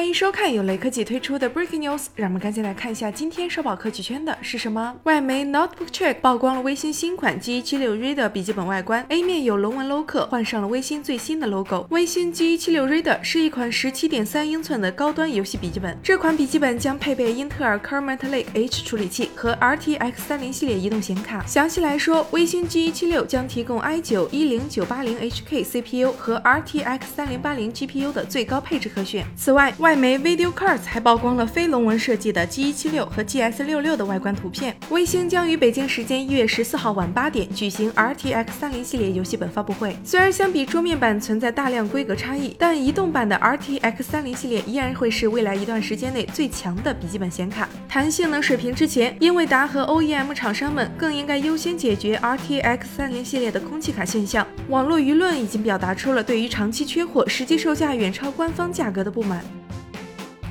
欢迎收看由雷科技推出的 Breaking News，让我们赶紧来看一下今天社保科技圈的是什么。外媒 Notebook Check 曝光了微星新款 G76 Reader 笔记本外观，A 面有龙纹镂刻，换上了微星最新的 logo。微星 G76 Reader 是一款17.3英寸的高端游戏笔记本，这款笔记本将配备英特尔 Comet Lake H 处理器和 RTX 30系列移动显卡。详细来说，微星 G76 将提供 i9 10980HK CPU 和 RTX 3080 GPU 的最高配置可选。此外，外外媒 Video Cards 还曝光了非龙纹设计的 G176 和 GS66 的外观图片。微星将于北京时间一月十四号晚八点举行 RTX 30系列游戏本发布会。虽然相比桌面版存在大量规格差异，但移动版的 RTX 30系列依然会是未来一段时间内最强的笔记本显卡。谈性能水平之前，英伟达和 OEM 厂商们更应该优先解决 RTX 30系列的空气卡现象。网络舆论已经表达出了对于长期缺货、实际售价远超官方价格的不满。